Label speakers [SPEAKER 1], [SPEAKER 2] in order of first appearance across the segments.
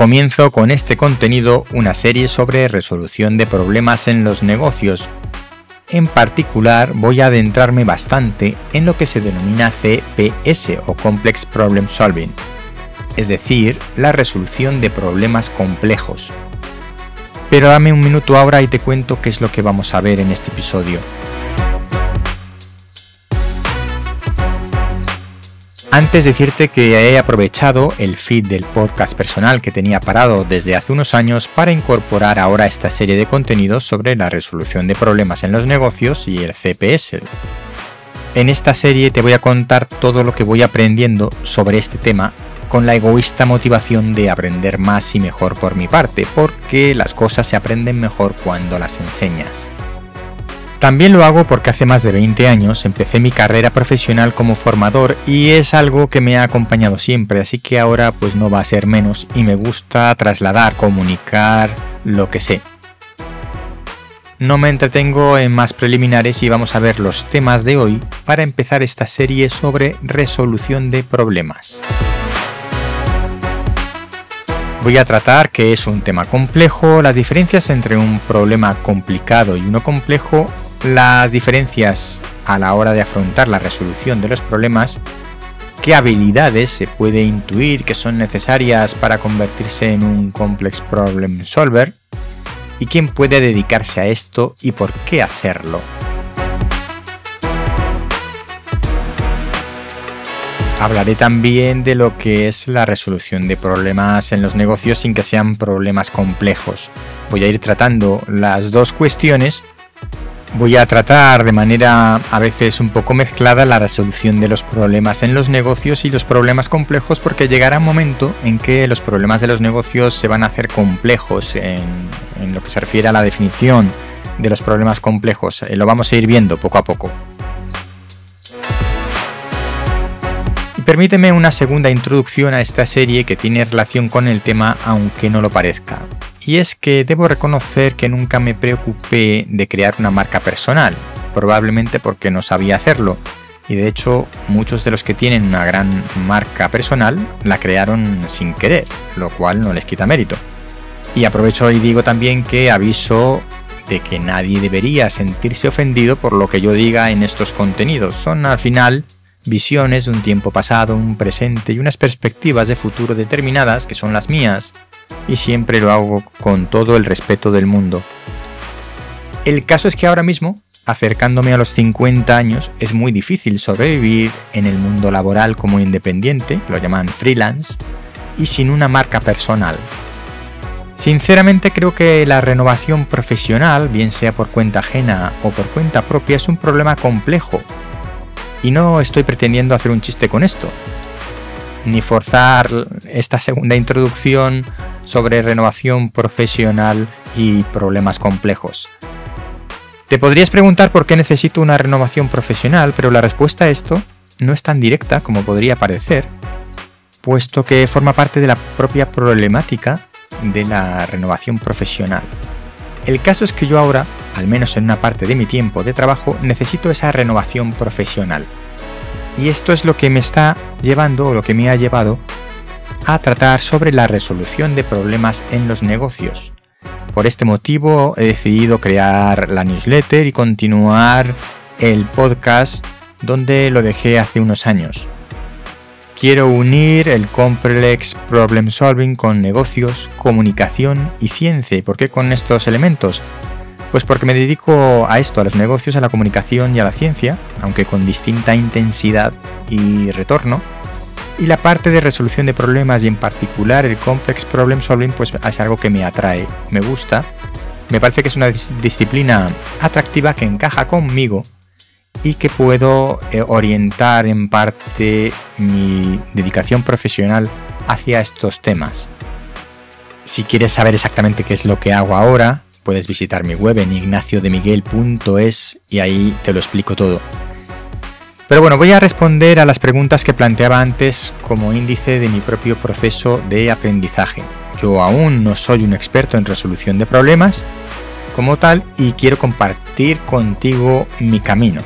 [SPEAKER 1] Comienzo con este contenido una serie sobre resolución de problemas en los negocios. En particular voy a adentrarme bastante en lo que se denomina CPS o Complex Problem Solving, es decir, la resolución de problemas complejos. Pero dame un minuto ahora y te cuento qué es lo que vamos a ver en este episodio. Antes decirte que he aprovechado el feed del podcast personal que tenía parado desde hace unos años para incorporar ahora esta serie de contenidos sobre la resolución de problemas en los negocios y el CPS. En esta serie te voy a contar todo lo que voy aprendiendo sobre este tema con la egoísta motivación de aprender más y mejor por mi parte, porque las cosas se aprenden mejor cuando las enseñas. También lo hago porque hace más de 20 años empecé mi carrera profesional como formador y es algo que me ha acompañado siempre, así que ahora pues no va a ser menos y me gusta trasladar, comunicar lo que sé. No me entretengo en más preliminares y vamos a ver los temas de hoy para empezar esta serie sobre resolución de problemas. Voy a tratar que es un tema complejo, las diferencias entre un problema complicado y uno complejo las diferencias a la hora de afrontar la resolución de los problemas, qué habilidades se puede intuir que son necesarias para convertirse en un complex problem solver y quién puede dedicarse a esto y por qué hacerlo. Hablaré también de lo que es la resolución de problemas en los negocios sin que sean problemas complejos. Voy a ir tratando las dos cuestiones Voy a tratar de manera a veces un poco mezclada la resolución de los problemas en los negocios y los problemas complejos porque llegará un momento en que los problemas de los negocios se van a hacer complejos en, lo que se refiere a la definición de los problemas complejos. Eh, lo vamos a ir viendo poco a poco. permíteme una segunda introducción a esta serie que tiene relación con el tema aunque no lo parezca. Y es que debo reconocer que nunca me preocupé de crear una marca personal, probablemente porque no sabía hacerlo. Y de hecho, muchos de los que tienen una gran marca personal la crearon sin querer, lo cual no les quita mérito. Y aprovecho y digo también que aviso de que nadie debería sentirse ofendido por lo que yo diga en estos contenidos. Son al final visiones de un tiempo pasado, un presente y unas perspectivas de futuro determinadas que son las mías y siempre lo hago con todo el respeto del mundo. El caso es que ahora mismo, acercándome a los 50 años, es muy difícil sobrevivir en el mundo laboral como independiente, lo llaman freelance, y sin una marca personal. Sinceramente creo que la renovación profesional, bien sea por cuenta ajena o por cuenta propia, es un problema complejo. Y no estoy pretendiendo hacer un chiste con esto ni forzar esta segunda introducción sobre renovación profesional y problemas complejos. Te podrías preguntar por qué necesito una renovación profesional, pero la respuesta a esto no es tan directa como podría parecer, puesto que forma parte de la propia problemática de la renovación profesional. El caso es que yo ahora, al menos en una parte de mi tiempo de trabajo, necesito esa renovación profesional. Y esto es lo que me está llevando o lo que me ha llevado a tratar sobre la resolución de problemas en los negocios. Por este motivo he decidido crear la newsletter y continuar el podcast donde lo dejé hace unos años. Quiero unir el complex problem solving con negocios, comunicación y ciencia. ¿Y por qué con estos elementos? Pues porque me dedico a esto, a los negocios, a la comunicación y a la ciencia, aunque con distinta intensidad y retorno. Y la parte de resolución de problemas y en particular el complex problem solving pues es algo que me atrae, me gusta. Me parece que es una disciplina atractiva que encaja conmigo y que puedo eh, orientar en parte mi dedicación profesional hacia estos temas. Si quieres saber exactamente qué es lo que hago ahora, puedes visitar mi web en ignaciodemiguel.es y ahí te lo explico todo. Pero bueno, voy a responder a las preguntas que planteaba antes como índice de mi propio proceso de aprendizaje. Yo aún no soy un experto en resolución de problemas como tal y quiero compartir contigo mi camino.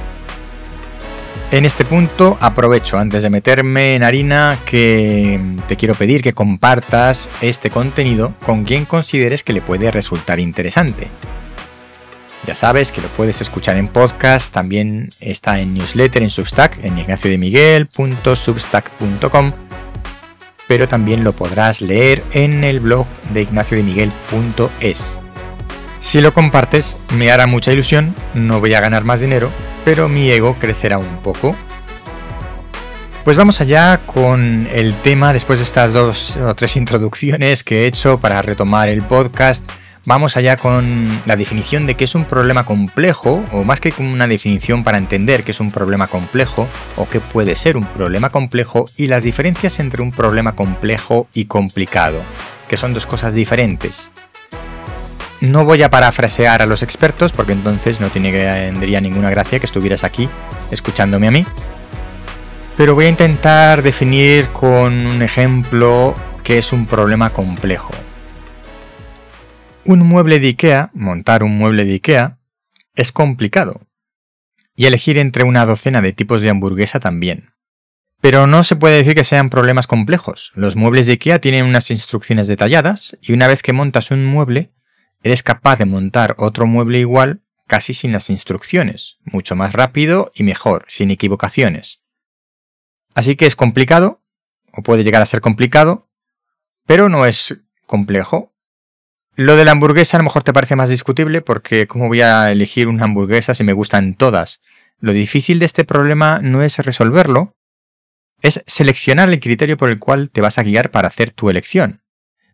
[SPEAKER 1] En este punto aprovecho antes de meterme en harina que te quiero pedir que compartas este contenido con quien consideres que le puede resultar interesante. Ya sabes que lo puedes escuchar en podcast, también está en newsletter en Substack, en ignaciodemiguel.substack.com, pero también lo podrás leer en el blog de ignaciodemiguel.es. Si lo compartes, me hará mucha ilusión, no voy a ganar más dinero, pero mi ego crecerá un poco. Pues vamos allá con el tema, después de estas dos o tres introducciones que he hecho para retomar el podcast, vamos allá con la definición de qué es un problema complejo, o más que una definición para entender qué es un problema complejo, o qué puede ser un problema complejo, y las diferencias entre un problema complejo y complicado, que son dos cosas diferentes. No voy a parafrasear a los expertos porque entonces no tendría ninguna gracia que estuvieras aquí escuchándome a mí. Pero voy a intentar definir con un ejemplo qué es un problema complejo. Un mueble de IKEA, montar un mueble de IKEA, es complicado. Y elegir entre una docena de tipos de hamburguesa también. Pero no se puede decir que sean problemas complejos. Los muebles de IKEA tienen unas instrucciones detalladas y una vez que montas un mueble, eres capaz de montar otro mueble igual casi sin las instrucciones, mucho más rápido y mejor, sin equivocaciones. Así que es complicado, o puede llegar a ser complicado, pero no es complejo. Lo de la hamburguesa a lo mejor te parece más discutible porque ¿cómo voy a elegir una hamburguesa si me gustan todas? Lo difícil de este problema no es resolverlo, es seleccionar el criterio por el cual te vas a guiar para hacer tu elección.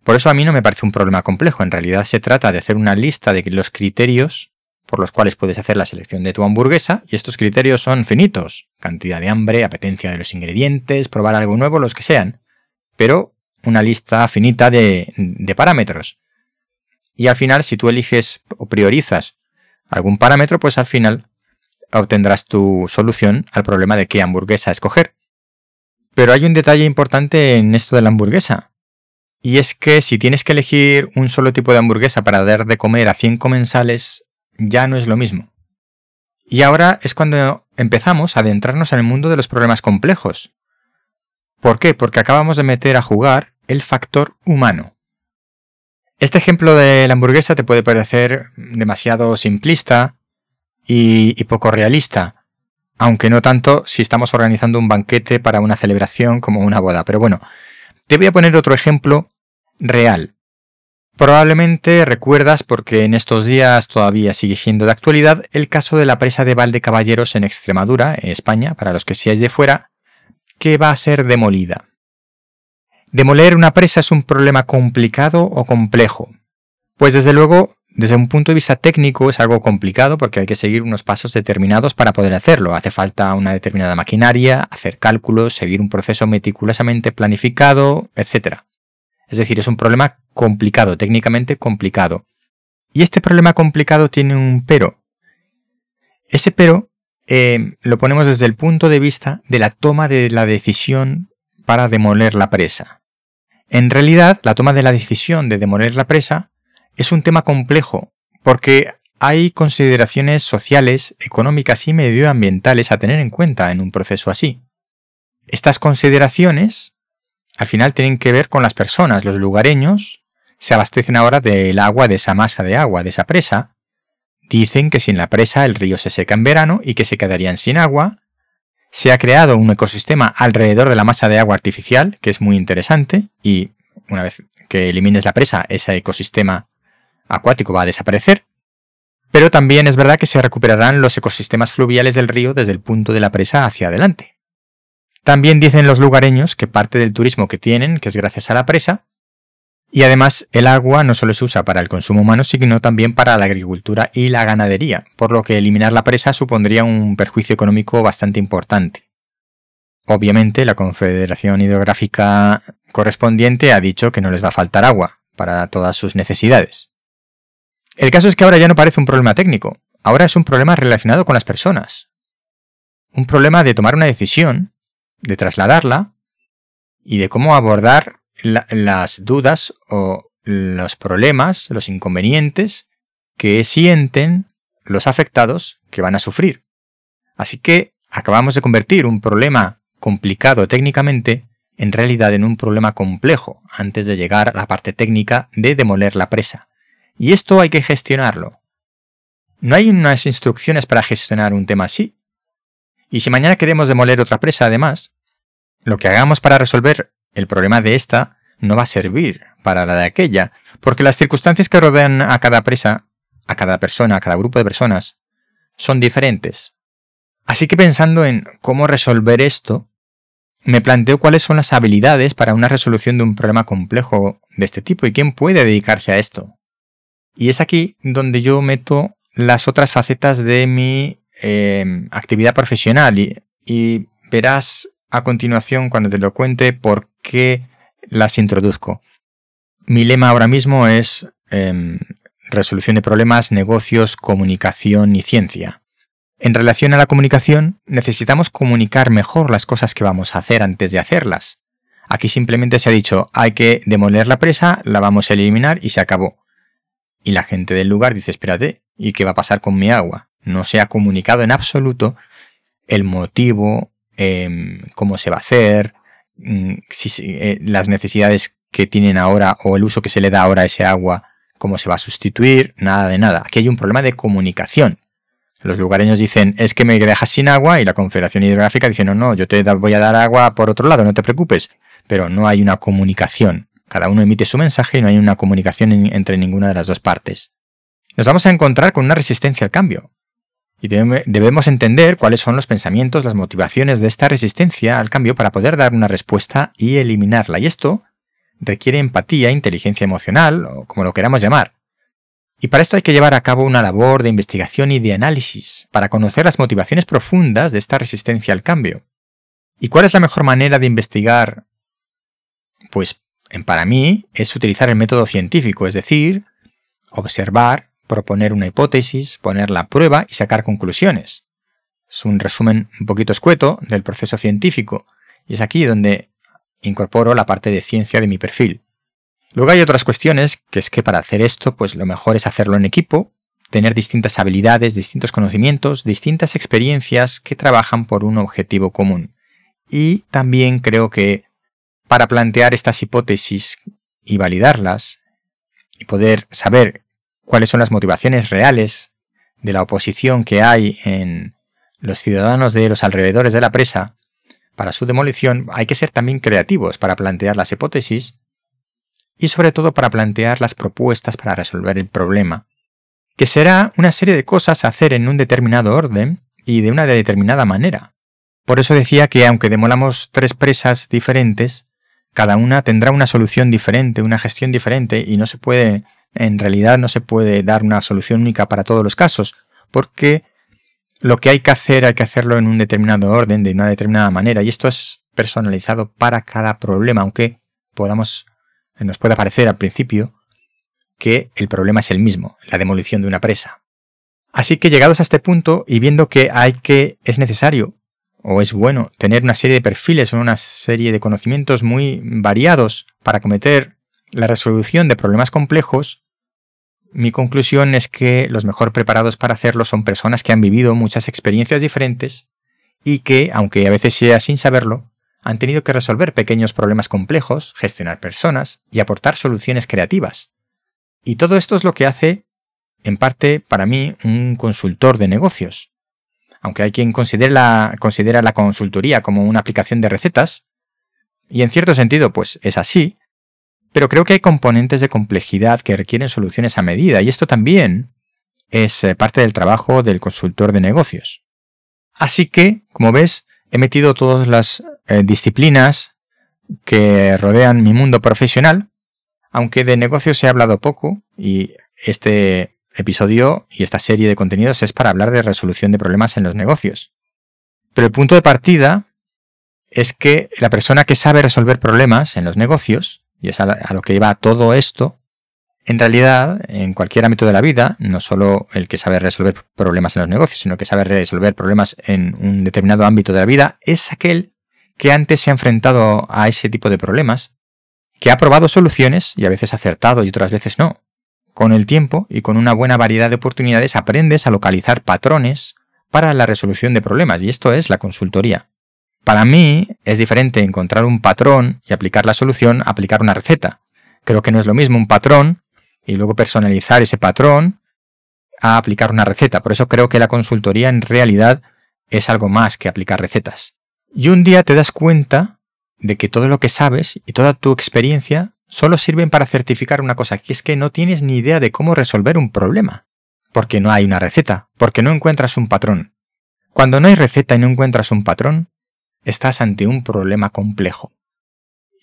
[SPEAKER 1] Por eso a mí no me parece un problema complejo. En realidad se trata de hacer una lista de los criterios por los cuales puedes hacer la selección de tu hamburguesa y estos criterios son finitos. Cantidad de hambre, apetencia de los ingredientes, probar algo nuevo, los que sean. Pero una lista finita de, de parámetros. Y al final, si tú eliges o priorizas algún parámetro, pues al final obtendrás tu solución al problema de qué hamburguesa escoger. Pero hay un detalle importante en esto de la hamburguesa. Y es que si tienes que elegir un solo tipo de hamburguesa para dar de comer a 100 comensales, ya no es lo mismo. Y ahora es cuando empezamos a adentrarnos en el mundo de los problemas complejos. ¿Por qué? Porque acabamos de meter a jugar el factor humano. Este ejemplo de la hamburguesa te puede parecer demasiado simplista y, poco realista, aunque no tanto si estamos organizando un banquete para una celebración como una boda. Pero bueno, te voy a poner otro ejemplo real. Probablemente recuerdas, porque en estos días todavía sigue siendo de actualidad, el caso de la presa de Valdecaballeros en Extremadura, España, para los que seáis de fuera, que va a ser demolida. ¿Demoler una presa es un problema complicado o complejo? Pues desde luego desde un punto de vista técnico es algo complicado porque hay que seguir unos pasos determinados para poder hacerlo. Hace falta una determinada maquinaria, hacer cálculos, seguir un proceso meticulosamente planificado, etc. Es decir, es un problema complicado, técnicamente complicado. Y este problema complicado tiene un pero. Ese pero eh, lo ponemos desde el punto de vista de la toma de la decisión para demoler la presa. En realidad, la toma de la decisión de demoler la presa es un tema complejo porque hay consideraciones sociales, económicas y medioambientales a tener en cuenta en un proceso así. Estas consideraciones al final tienen que ver con las personas, los lugareños se abastecen ahora del agua de esa masa de agua, de esa presa. Dicen que sin la presa el río se seca en verano y que se quedarían sin agua. Se ha creado un ecosistema alrededor de la masa de agua artificial, que es muy interesante, y una vez que elimines la presa, ese ecosistema acuático va a desaparecer, pero también es verdad que se recuperarán los ecosistemas fluviales del río desde el punto de la presa hacia adelante. También dicen los lugareños que parte del turismo que tienen, que es gracias a la presa, y además el agua no solo se usa para el consumo humano, sino también para la agricultura y la ganadería, por lo que eliminar la presa supondría un perjuicio económico bastante importante. Obviamente la Confederación Hidrográfica correspondiente ha dicho que no les va a faltar agua para todas sus necesidades. El caso es que ahora ya no parece un problema técnico, ahora es un problema relacionado con las personas. Un problema de tomar una decisión, de trasladarla y de cómo abordar las dudas o los problemas, los inconvenientes que sienten los afectados que van a sufrir. Así que acabamos de convertir un problema complicado técnicamente en realidad en un problema complejo antes de llegar a la parte técnica de demoler la presa. Y esto hay que gestionarlo. No hay unas instrucciones para gestionar un tema así. Y si mañana queremos demoler otra presa, además, lo que hagamos para resolver el problema de esta no va a servir para la de aquella, porque las circunstancias que rodean a cada presa, a cada persona, a cada grupo de personas, son diferentes. Así que pensando en cómo resolver esto, me planteo cuáles son las habilidades para una resolución de un problema complejo de este tipo y quién puede dedicarse a esto. Y es aquí donde yo meto las otras facetas de mi eh, actividad profesional y, y verás a continuación cuando te lo cuente por qué las introduzco. Mi lema ahora mismo es em, resolución de problemas, negocios, comunicación y ciencia. En relación a la comunicación, necesitamos comunicar mejor las cosas que vamos a hacer antes de hacerlas. Aquí simplemente se ha dicho, hay que demoler la presa, la vamos a eliminar y se acabó. Y la gente del lugar dice, espérate, ¿y qué va a pasar con mi agua? No se ha comunicado en absoluto el motivo, em, cómo se va a hacer, mm, eh, las necesidades que tienen ahora o el uso que se le da ahora a ese agua, cómo se va a sustituir, nada de nada. Aquí hay un problema de comunicación. Los lugareños dicen, es que me dejas sin agua y la Confederación Hidrográfica dice, no, no, yo te voy a dar agua por otro lado, no te preocupes. Pero no hay una comunicación. Cada uno emite su mensaje y no hay una comunicación entre ninguna de las dos partes. Nos vamos a encontrar con una resistencia al cambio. Y debemos entender cuáles son los pensamientos, las motivaciones de esta resistencia al cambio para poder dar una respuesta y eliminarla. Y esto requiere empatía, inteligencia emocional, o como lo queramos llamar. Y para esto hay que llevar a cabo una labor de investigación y de análisis, para conocer las motivaciones profundas de esta resistencia al cambio. ¿Y cuál es la mejor manera de investigar? Pues, para mí, es utilizar el método científico, es decir, observar, proponer una hipótesis, ponerla a prueba y sacar conclusiones. Es un resumen un poquito escueto del proceso científico, y es aquí donde incorporo la parte de ciencia de mi perfil. Luego hay otras cuestiones, que es que para hacer esto, pues lo mejor es hacerlo en equipo, tener distintas habilidades, distintos conocimientos, distintas experiencias que trabajan por un objetivo común. Y también creo que para plantear estas hipótesis y validarlas, y poder saber cuáles son las motivaciones reales de la oposición que hay en los ciudadanos de los alrededores de la presa, para su demolición hay que ser también creativos para plantear las hipótesis y sobre todo para plantear las propuestas para resolver el problema, que será una serie de cosas a hacer en un determinado orden y de una determinada manera. Por eso decía que aunque demolamos tres presas diferentes, cada una tendrá una solución diferente, una gestión diferente y no se puede, en realidad no se puede dar una solución única para todos los casos, porque lo que hay que hacer hay que hacerlo en un determinado orden, de una determinada manera, y esto es personalizado para cada problema, aunque podamos, nos pueda parecer al principio que el problema es el mismo, la demolición de una presa. Así que llegados a este punto y viendo que hay que es necesario o es bueno tener una serie de perfiles o una serie de conocimientos muy variados para cometer la resolución de problemas complejos, mi conclusión es que los mejor preparados para hacerlo son personas que han vivido muchas experiencias diferentes y que, aunque a veces sea sin saberlo, han tenido que resolver pequeños problemas complejos, gestionar personas y aportar soluciones creativas. Y todo esto es lo que hace, en parte, para mí, un consultor de negocios. Aunque hay quien considera la, considera la consultoría como una aplicación de recetas, y en cierto sentido, pues es así, pero creo que hay componentes de complejidad que requieren soluciones a medida y esto también es eh, parte del trabajo del consultor de negocios. Así que, como ves, he metido todas las eh, disciplinas que rodean mi mundo profesional, aunque de negocios ha hablado poco y este episodio y esta serie de contenidos es para hablar de resolución de problemas en los negocios. Pero el punto de partida es que la persona que sabe resolver problemas en los negocios y es a, lo que lleva todo esto, en realidad, en cualquier ámbito de la vida, no solo el que sabe resolver problemas en los negocios, sino que sabe resolver problemas en un determinado ámbito de la vida, es aquel que antes se ha enfrentado a ese tipo de problemas, que ha probado soluciones y a veces acertado y otras veces no. Con el tiempo y con una buena variedad de oportunidades aprendes a localizar patrones para la resolución de problemas, y esto es la consultoría. Para mí es diferente encontrar un patrón y aplicar la solución a aplicar una receta. Creo que no es lo mismo un patrón y luego personalizar ese patrón a aplicar una receta. Por eso creo que la consultoría en realidad es algo más que aplicar recetas. Y un día te das cuenta de que todo lo que sabes y toda tu experiencia solo sirven para certificar una cosa, que es que no tienes ni idea de cómo resolver un problema. Porque no hay una receta, porque no encuentras un patrón. Cuando no hay receta y no encuentras un patrón, estás ante un problema complejo.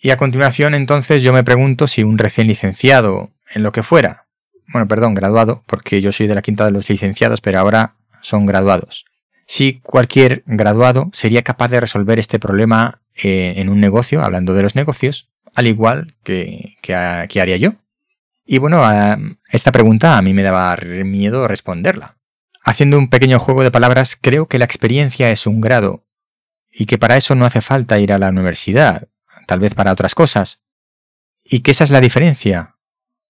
[SPEAKER 1] Y a continuación entonces yo me pregunto si un recién licenciado en lo que fuera, bueno, perdón, graduado, porque yo soy de la quinta de los licenciados, pero ahora son graduados. Si cualquier graduado sería capaz de resolver este problema eh, en un negocio, hablando de los negocios, al igual que, que, haría yo. Y bueno, esta pregunta a mí me daba miedo responderla. Haciendo un pequeño juego de palabras, creo que la experiencia es un grado y que para eso no hace falta ir a la universidad, tal vez para otras cosas. Y que esa es la diferencia,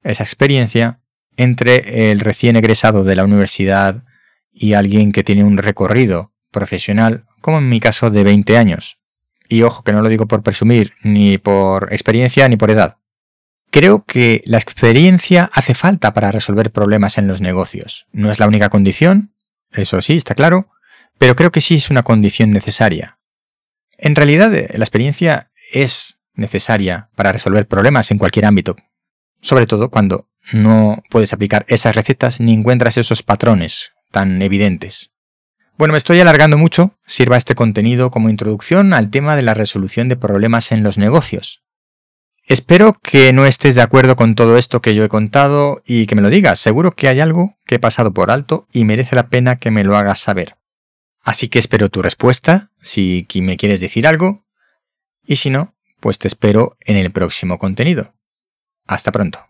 [SPEAKER 1] esa experiencia, entre el recién egresado de la universidad y alguien que tiene un recorrido profesional, como en mi caso de 20 años. Y ojo, que no lo digo por presumir, ni por experiencia, ni por edad. Creo que la experiencia hace falta para resolver problemas en los negocios. No es la única condición, eso sí, está claro, pero creo que sí es una condición necesaria. En realidad, la experiencia es necesaria para resolver problemas en cualquier ámbito, sobre todo cuando no puedes aplicar esas recetas ni encuentras esos patrones tan evidentes. Bueno, me estoy alargando mucho, sirva este contenido como introducción al tema de la resolución de problemas en los negocios. Espero que no estés de acuerdo con todo esto que yo he contado y que me lo digas. Seguro que hay algo que he pasado por alto y merece la pena que me lo hagas saber. Así que espero tu respuesta, si me quieres decir algo, y si no, pues te espero en el próximo contenido. Hasta pronto.